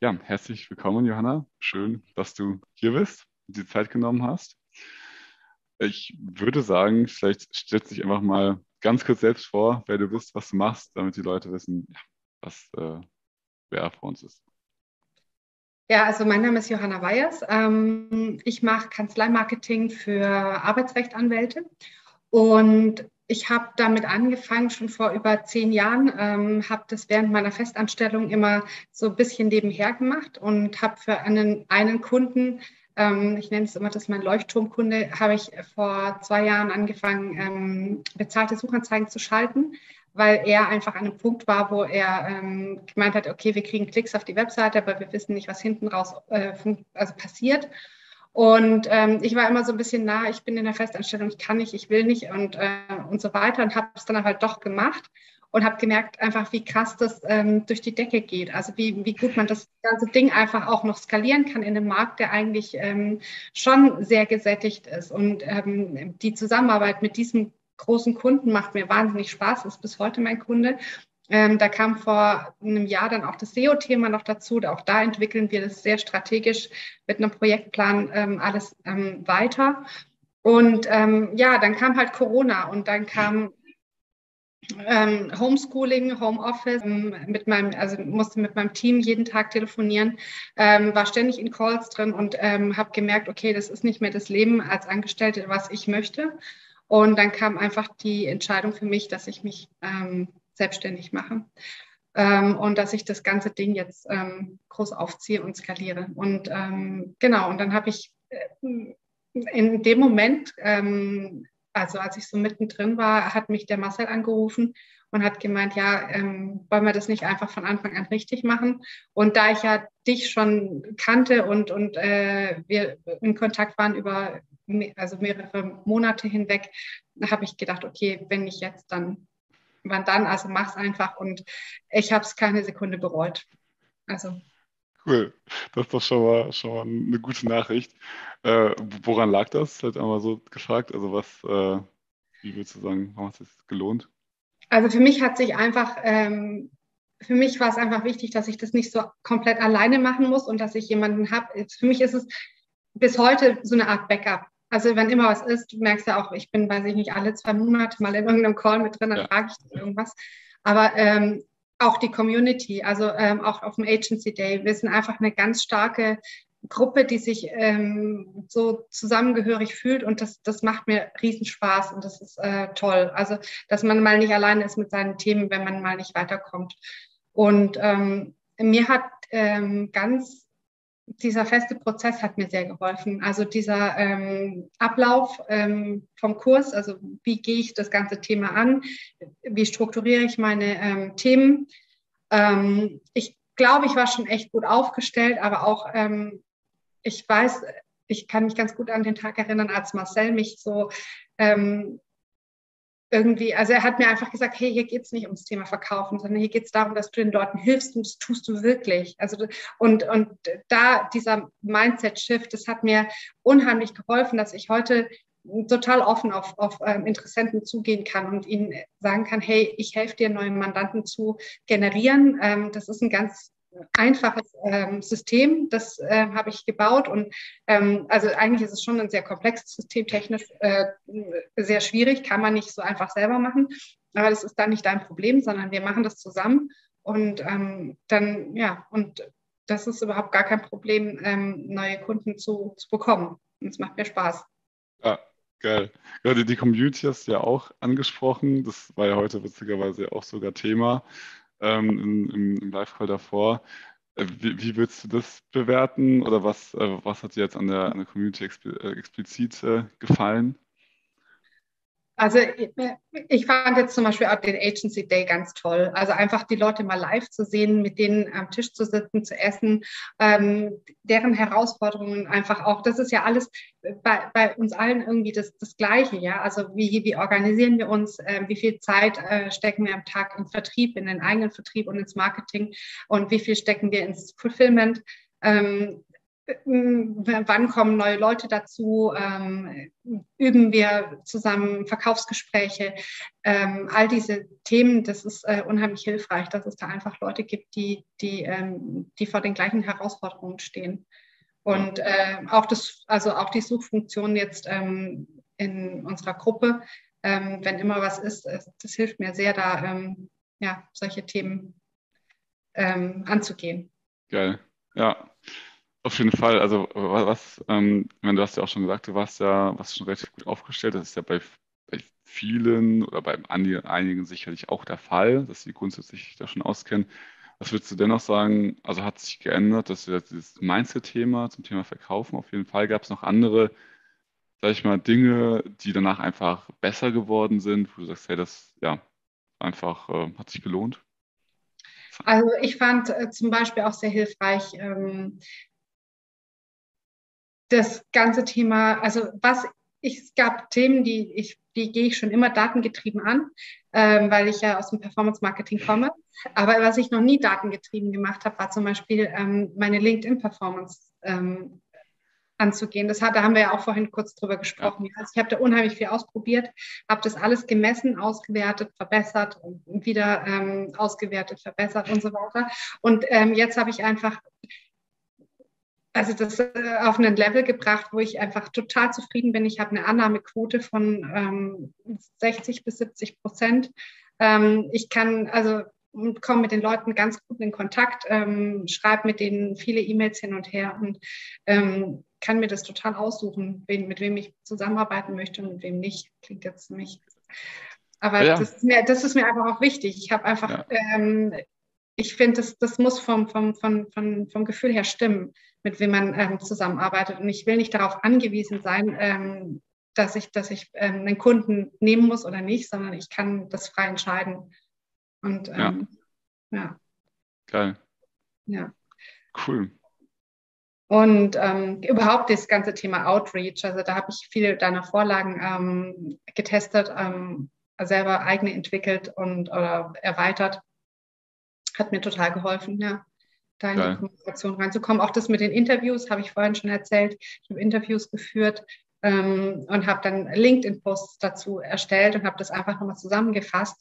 Ja, herzlich willkommen, Johanna. Schön, dass du hier bist und die Zeit genommen hast. Ich würde sagen, vielleicht stellst dich einfach mal ganz kurz selbst vor, wer du bist, was du machst, damit die Leute wissen, ja, was äh, wer vor uns ist. Ja, also mein Name ist Johanna Weyers. Ähm, ich mache Kanzleimarketing für Arbeitsrechtanwälte und ich habe damit angefangen schon vor über zehn Jahren, ähm, habe das während meiner Festanstellung immer so ein bisschen nebenher gemacht und habe für einen, einen Kunden ähm, ich nenne es immer, das ist mein Leuchtturmkunde, habe ich vor zwei Jahren angefangen, ähm, bezahlte Suchanzeigen zu schalten, weil er einfach an einem Punkt war, wo er ähm, gemeint hat, okay, wir kriegen Klicks auf die Webseite, aber wir wissen nicht, was hinten raus äh, also passiert. Und ähm, ich war immer so ein bisschen nah, ich bin in der Festanstellung, ich kann nicht, ich will nicht und, äh, und so weiter und habe es dann halt doch gemacht und habe gemerkt einfach, wie krass das ähm, durch die Decke geht. Also wie, wie gut man das ganze Ding einfach auch noch skalieren kann in einem Markt, der eigentlich ähm, schon sehr gesättigt ist. Und ähm, die Zusammenarbeit mit diesem großen Kunden macht mir wahnsinnig Spaß, ist bis heute mein Kunde. Ähm, da kam vor einem Jahr dann auch das SEO-Thema noch dazu. Auch da entwickeln wir das sehr strategisch mit einem Projektplan ähm, alles ähm, weiter. Und ähm, ja, dann kam halt Corona und dann kam ähm, Homeschooling, Homeoffice, ähm, mit meinem, also musste mit meinem Team jeden Tag telefonieren, war ständig in Calls drin und habe gemerkt, okay, das ist nicht mehr das Leben als Angestellte, was ich möchte. Und dann kam einfach die Entscheidung für mich, dass ich mich ähm, selbstständig mache. Ähm, und dass ich das ganze Ding jetzt groß aufziehe und skaliere. Und genau, und dann habe ich äh, in dem Moment also als ich so mittendrin war, hat mich der Marcel angerufen und hat gemeint, ja, ähm, wollen wir das nicht einfach von Anfang an richtig machen? Und da ich ja dich schon kannte und, und äh, wir in Kontakt waren über me also mehrere Monate hinweg, habe ich gedacht, okay, wenn nicht jetzt, dann wann dann? Also mach's einfach und ich habe es keine Sekunde bereut. Also Cool, das ist doch schon mal, schon mal eine gute Nachricht. Äh, woran lag das? Halt einmal so gefragt. Also was, äh, wie würdest du sagen, warum hat es sich gelohnt? Also für mich hat sich einfach, ähm, für mich war es einfach wichtig, dass ich das nicht so komplett alleine machen muss und dass ich jemanden habe. Für mich ist es bis heute so eine Art Backup. Also wenn immer was ist, du merkst ja auch, ich bin, weiß ich nicht, alle zwei Monate mal in irgendeinem Call mit drin, dann ja. frage ich irgendwas. Aber ähm, auch die Community, also ähm, auch auf dem Agency Day. Wir sind einfach eine ganz starke Gruppe, die sich ähm, so zusammengehörig fühlt und das, das macht mir riesen Spaß und das ist äh, toll. Also, dass man mal nicht alleine ist mit seinen Themen, wenn man mal nicht weiterkommt. Und ähm, mir hat ähm, ganz dieser feste Prozess hat mir sehr geholfen. Also dieser ähm, Ablauf ähm, vom Kurs, also wie gehe ich das ganze Thema an, wie strukturiere ich meine ähm, Themen. Ähm, ich glaube, ich war schon echt gut aufgestellt, aber auch ähm, ich weiß, ich kann mich ganz gut an den Tag erinnern, als Marcel mich so ähm, irgendwie, also er hat mir einfach gesagt, hey, hier geht es nicht ums Thema Verkaufen, sondern hier geht es darum, dass du den Leuten hilfst und das tust du wirklich. Also und, und da dieser Mindset-Shift, das hat mir unheimlich geholfen, dass ich heute total offen auf, auf ähm, Interessenten zugehen kann und ihnen sagen kann, hey, ich helfe dir, neue Mandanten zu generieren. Ähm, das ist ein ganz einfaches ähm, System, das äh, habe ich gebaut und ähm, also eigentlich ist es schon ein sehr komplexes System, technisch äh, sehr schwierig, kann man nicht so einfach selber machen, aber das ist dann nicht dein Problem, sondern wir machen das zusammen und ähm, dann, ja, und das ist überhaupt gar kein Problem, ähm, neue Kunden zu, zu bekommen und es macht mir Spaß. Ja, geil. Gerade die Community hast du ja auch angesprochen, das war ja heute witzigerweise auch sogar Thema ähm, im, im Live-Call davor. Äh, wie, wie, würdest du das bewerten oder was, äh, was hat dir jetzt an der, an der Community äh, explizit äh, gefallen? Also ich fand jetzt zum Beispiel auch den Agency Day ganz toll. Also einfach die Leute mal live zu sehen, mit denen am Tisch zu sitzen, zu essen, ähm, deren Herausforderungen einfach auch. Das ist ja alles bei, bei uns allen irgendwie das, das Gleiche, ja. Also wie, wie organisieren wir uns, äh, wie viel Zeit äh, stecken wir am Tag im Vertrieb, in den eigenen Vertrieb und ins Marketing und wie viel stecken wir ins Fulfillment. Ähm, wann kommen neue Leute dazu, ähm, üben wir zusammen Verkaufsgespräche, ähm, all diese Themen, das ist äh, unheimlich hilfreich, dass es da einfach Leute gibt, die, die, ähm, die vor den gleichen Herausforderungen stehen. Und äh, auch das, also auch die Suchfunktion jetzt ähm, in unserer Gruppe, ähm, wenn immer was ist, das hilft mir sehr, da ähm, ja, solche Themen anzugehen. Geil, ja. Auf jeden Fall. Also was, ähm, wenn du hast ja auch schon gesagt, du warst ja, warst schon relativ gut aufgestellt. Das ist ja bei, bei vielen oder bei einigen sicherlich auch der Fall, dass sie grundsätzlich da schon auskennen. Was würdest du dennoch sagen? Also hat sich geändert, dass wir dieses Mindset-Thema zum Thema Verkaufen auf jeden Fall gab es noch andere, sag ich mal, Dinge, die danach einfach besser geworden sind, wo du sagst, hey, das ja einfach äh, hat sich gelohnt? Also ich fand äh, zum Beispiel auch sehr hilfreich, ähm, das ganze Thema, also was ich, es gab Themen, die ich, die gehe ich schon immer datengetrieben an, ähm, weil ich ja aus dem Performance Marketing komme. Aber was ich noch nie datengetrieben gemacht habe, war zum Beispiel ähm, meine LinkedIn Performance ähm, anzugehen. Das hat, da haben wir ja auch vorhin kurz drüber gesprochen. Ja. Also ich habe da unheimlich viel ausprobiert, habe das alles gemessen, ausgewertet, verbessert und wieder ähm, ausgewertet, verbessert und so weiter. Und ähm, jetzt habe ich einfach also das äh, auf einen Level gebracht, wo ich einfach total zufrieden bin. Ich habe eine Annahmequote von ähm, 60 bis 70 Prozent. Ähm, ich kann also komme mit den Leuten ganz gut in Kontakt, ähm, schreibe mit denen viele E-Mails hin und her und ähm, kann mir das total aussuchen, wen, mit wem ich zusammenarbeiten möchte und mit wem nicht. Klingt jetzt nicht. Aber ja. das, ist mir, das ist mir einfach auch wichtig. Ich habe einfach, ja. ähm, ich finde, das, das muss vom, vom, vom, vom, vom Gefühl her stimmen mit wem man ähm, zusammenarbeitet. Und ich will nicht darauf angewiesen sein, ähm, dass ich, dass ich ähm, einen Kunden nehmen muss oder nicht, sondern ich kann das frei entscheiden. Und ähm, ja. ja. Geil. Ja. Cool. Und ähm, überhaupt das ganze Thema Outreach, also da habe ich viele deiner Vorlagen ähm, getestet, ähm, selber eigene entwickelt und oder erweitert. Hat mir total geholfen, ja da in Geil. die Kommunikation reinzukommen. Auch das mit den Interviews habe ich vorhin schon erzählt. Ich habe Interviews geführt ähm, und habe dann LinkedIn-Posts dazu erstellt und habe das einfach nochmal zusammengefasst,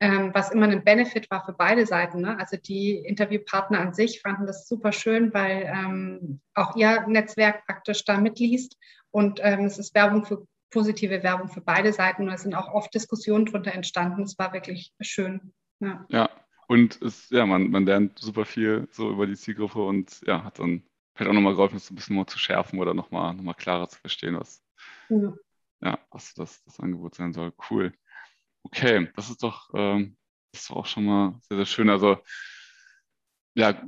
ähm, was immer ein Benefit war für beide Seiten. Ne? Also die Interviewpartner an sich fanden das super schön, weil ähm, auch ihr Netzwerk praktisch da mitliest und ähm, es ist Werbung für positive Werbung für beide Seiten und es sind auch oft Diskussionen darunter entstanden. Es war wirklich schön. Ja. ja, und es, ja, man, man lernt super viel so über die Zielgruppe und ja, hat dann vielleicht auch nochmal geholfen, das ein bisschen mehr zu schärfen oder nochmal noch mal klarer zu verstehen, was, ja. ja was das, das Angebot sein soll. Cool. Okay, das ist doch, ähm, das ist auch schon mal sehr, sehr schön. Also, ja,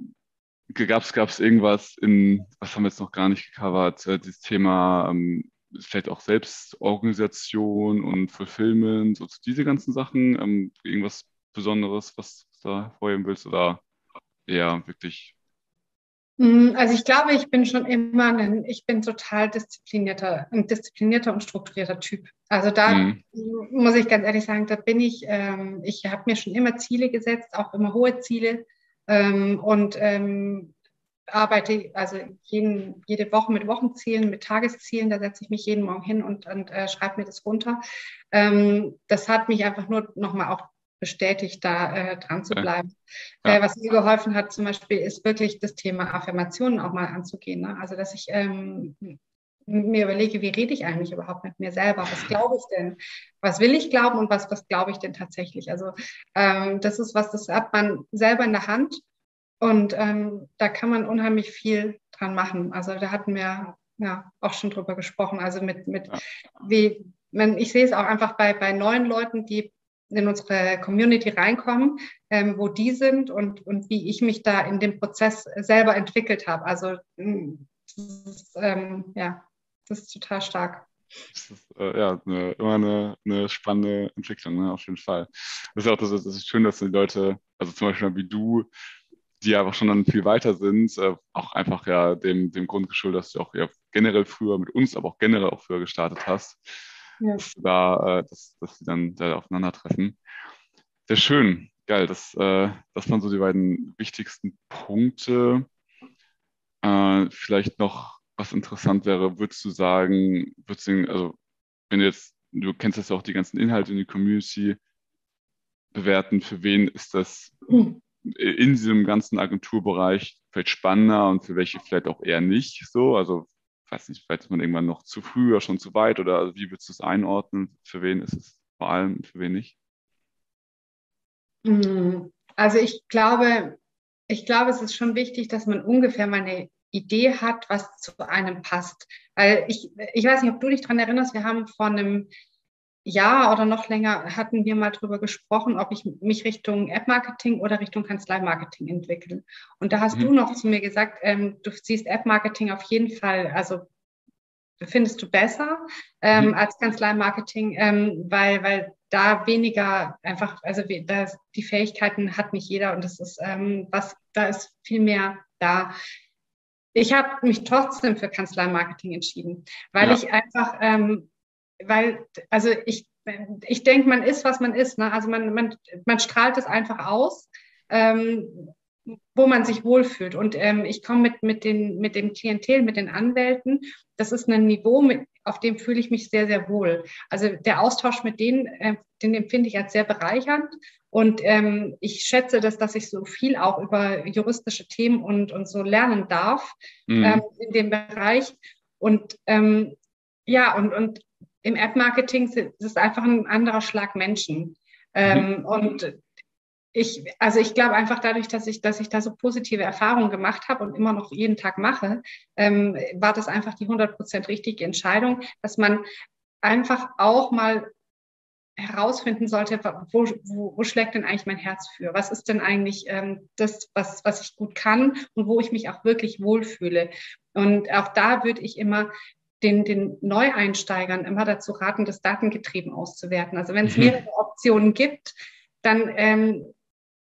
gab es irgendwas in, was haben wir jetzt noch gar nicht gecovert, äh, dieses Thema ähm, vielleicht auch Selbstorganisation und Fulfillment, so diese ganzen Sachen, ähm, irgendwas Besonderes, was da hervorheben willst oder eher wirklich? Mm, also ich glaube, ich bin schon immer ein, ich bin total disziplinierter, ein disziplinierter und strukturierter Typ. Also da mhm. muss ich ganz ehrlich sagen, da bin ich, ähm, ich habe mir schon immer Ziele gesetzt, auch immer hohe Ziele ähm, und ähm, arbeite also jeden, jede Woche mit Wochenzielen, mit Tageszielen. Da setze ich mich jeden Morgen hin und, und äh, schreibe mir das runter. Ähm, das hat mich einfach nur nochmal auch bestätigt, da äh, dran zu bleiben. Ja. Äh, was mir geholfen hat zum Beispiel, ist wirklich das Thema Affirmationen auch mal anzugehen. Ne? Also, dass ich ähm, mir überlege, wie rede ich eigentlich überhaupt mit mir selber? Was glaube ich denn? Was will ich glauben und was, was glaube ich denn tatsächlich? Also, ähm, das ist was, das hat man selber in der Hand und ähm, da kann man unheimlich viel dran machen. Also, da hatten wir ja auch schon drüber gesprochen. Also, mit, mit wie, wenn, ich sehe es auch einfach bei, bei neuen Leuten, die in unsere Community reinkommen, ähm, wo die sind und, und wie ich mich da in dem Prozess selber entwickelt habe. Also hm, das ist, ähm, ja, das ist total stark. Das ist äh, ja eine, immer eine, eine spannende Entwicklung, ne? auf jeden Fall. Das ist auch das, das ist schön, dass die Leute, also zum Beispiel wie du, die einfach schon dann viel weiter sind, äh, auch einfach ja dem, dem Grund geschuldet, dass du auch ja generell früher mit uns, aber auch generell auch früher gestartet hast ja. dass, da, äh, dass, dass die dann da aufeinandertreffen. Sehr schön, geil. Das, äh, das waren so die beiden wichtigsten Punkte. äh, vielleicht noch was interessant wäre, würdest du sagen, würdest du, also wenn du jetzt, du kennst jetzt auch die ganzen Inhalte in die Community, bewerten, für wen ist das in diesem ganzen Agenturbereich vielleicht spannender und für welche vielleicht auch eher nicht so. Also, weiß nicht, vielleicht ist man irgendwann noch zu früh oder schon zu weit oder also wie würdest du es einordnen? Für wen ist es vor allem für wen nicht? Hm, also ich glaube, ich glaube, es ist schon wichtig, dass man ungefähr mal eine Idee hat, was zu einem passt. Weil ich, ich weiß nicht, ob du dich daran erinnerst, wir haben vor einem Jahr oder noch länger hatten wir mal darüber gesprochen, ob ich mich Richtung App-Marketing oder Richtung Kanzlei-Marketing entwickle. Und da hast mhm. du noch zu mir gesagt, ähm, du siehst App-Marketing auf jeden Fall, also findest du besser ähm, mhm. als Kanzlei-Marketing, ähm, weil, weil da weniger einfach, also da, die Fähigkeiten hat nicht jeder und das ist ähm, was, da ist viel mehr da. Ich habe mich trotzdem für Kanzlei-Marketing entschieden, weil ja. ich einfach ähm, weil, also ich, ich denke, man ist, was man ist. Ne? Also man, man, man strahlt es einfach aus, ähm, wo man sich wohlfühlt. Und ähm, ich komme mit, mit, den, mit dem Klientel, mit den Anwälten. Das ist ein Niveau, mit, auf dem fühle ich mich sehr, sehr wohl. Also der Austausch mit denen, äh, den empfinde ich als sehr bereichernd. Und ähm, ich schätze das, dass ich so viel auch über juristische Themen und, und so lernen darf mhm. ähm, in dem Bereich. Und ähm, ja, und, und im App-Marketing ist es einfach ein anderer Schlag Menschen. Ähm, mhm. Und ich, also ich glaube einfach dadurch, dass ich, dass ich da so positive Erfahrungen gemacht habe und immer noch jeden Tag mache, ähm, war das einfach die 100% richtige Entscheidung, dass man einfach auch mal herausfinden sollte, wo, wo, wo schlägt denn eigentlich mein Herz für? Was ist denn eigentlich ähm, das, was, was ich gut kann und wo ich mich auch wirklich wohlfühle? Und auch da würde ich immer den, den Neueinsteigern immer dazu raten, das datengetrieben auszuwerten. Also wenn es mhm. mehrere Optionen gibt, dann ähm,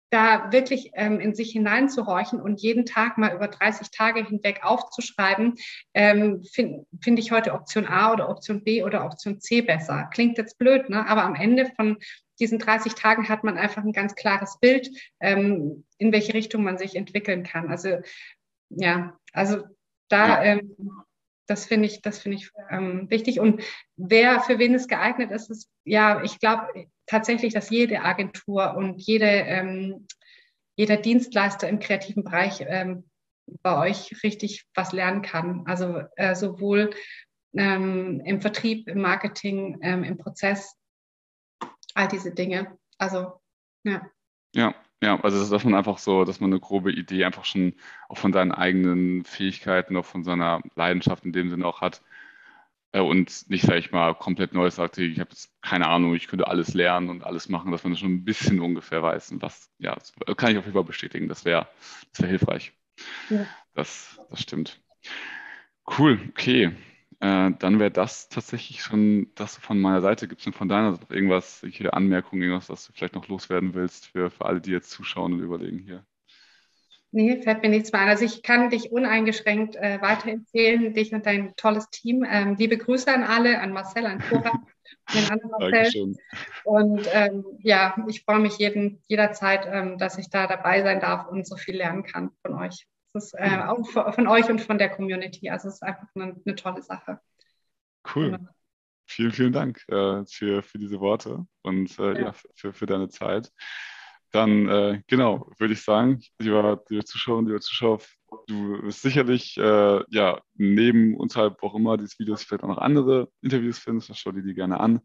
da wirklich ähm, in sich hineinzuhorchen und jeden Tag mal über 30 Tage hinweg aufzuschreiben, ähm, finde find ich heute Option A oder Option B oder Option C besser. Klingt jetzt blöd, ne? aber am Ende von diesen 30 Tagen hat man einfach ein ganz klares Bild, ähm, in welche Richtung man sich entwickeln kann. Also ja, also da ähm, das finde ich, das finde ich ähm, wichtig. Und wer für wen es geeignet ist, ist ja, ich glaube tatsächlich, dass jede Agentur und jede, ähm, jeder Dienstleister im kreativen Bereich ähm, bei euch richtig was lernen kann. Also äh, sowohl ähm, im Vertrieb, im Marketing, ähm, im Prozess, all diese Dinge. Also ja. Ja, ja, also dass man einfach so, dass man eine grobe Idee einfach schon auch von seinen eigenen Fähigkeiten, auch von seiner Leidenschaft in dem Sinne auch hat äh, und nicht, sage ich mal, komplett neu sagt, ich habe jetzt keine Ahnung, ich könnte alles lernen und alles machen, dass man schon ein bisschen ungefähr weiß. Und was, ja, das kann ich auf jeden Fall bestätigen. Das wäre das wär hilfreich. Ja. Das, das stimmt. Cool, okay. Äh, dann wäre das tatsächlich schon das von meiner Seite. Gibt es denn von deiner Seite irgendwas, jede Anmerkung, irgendwas, was du vielleicht noch loswerden willst für, für alle, die jetzt zuschauen und überlegen hier? Nee, fällt mir nichts mehr ein. Also ich kann dich uneingeschränkt äh, weiterempfehlen, dich und dein tolles Team. Ähm, liebe Grüße an alle, an Marcel, an Cora, an den anderen Marcel. Dankeschön. Und ähm, ja, ich freue mich jeden, jederzeit, ähm, dass ich da dabei sein darf und so viel lernen kann von euch. Das ist äh, auch von euch und von der Community. Also es ist einfach eine, eine tolle Sache. Cool. Genau. Vielen, vielen Dank äh, für, für diese Worte und äh, ja. ja. für, für deine Zeit. Dann, äh, genau, würde ich sagen, lieber, liebe Zuschauerinnen, liebe Zuschauer, du wirst sicherlich, äh, ja, neben unterhalb auch immer dieses Videos vielleicht auch noch andere Interviews finden, schau dir die gerne an.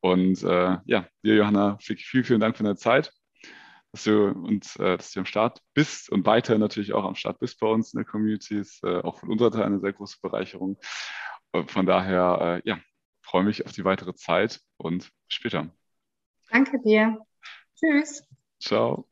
Und äh, ja, dir, Johanna, vielen, vielen Dank für deine Zeit dass du und äh, dass du am Start bist und weiter natürlich auch am Start bist bei uns in der Community. Ist äh, auch von unserer Seite eine sehr große Bereicherung. Von daher, äh, ja, freue mich auf die weitere Zeit und bis später. Danke dir. Tschüss. Ciao.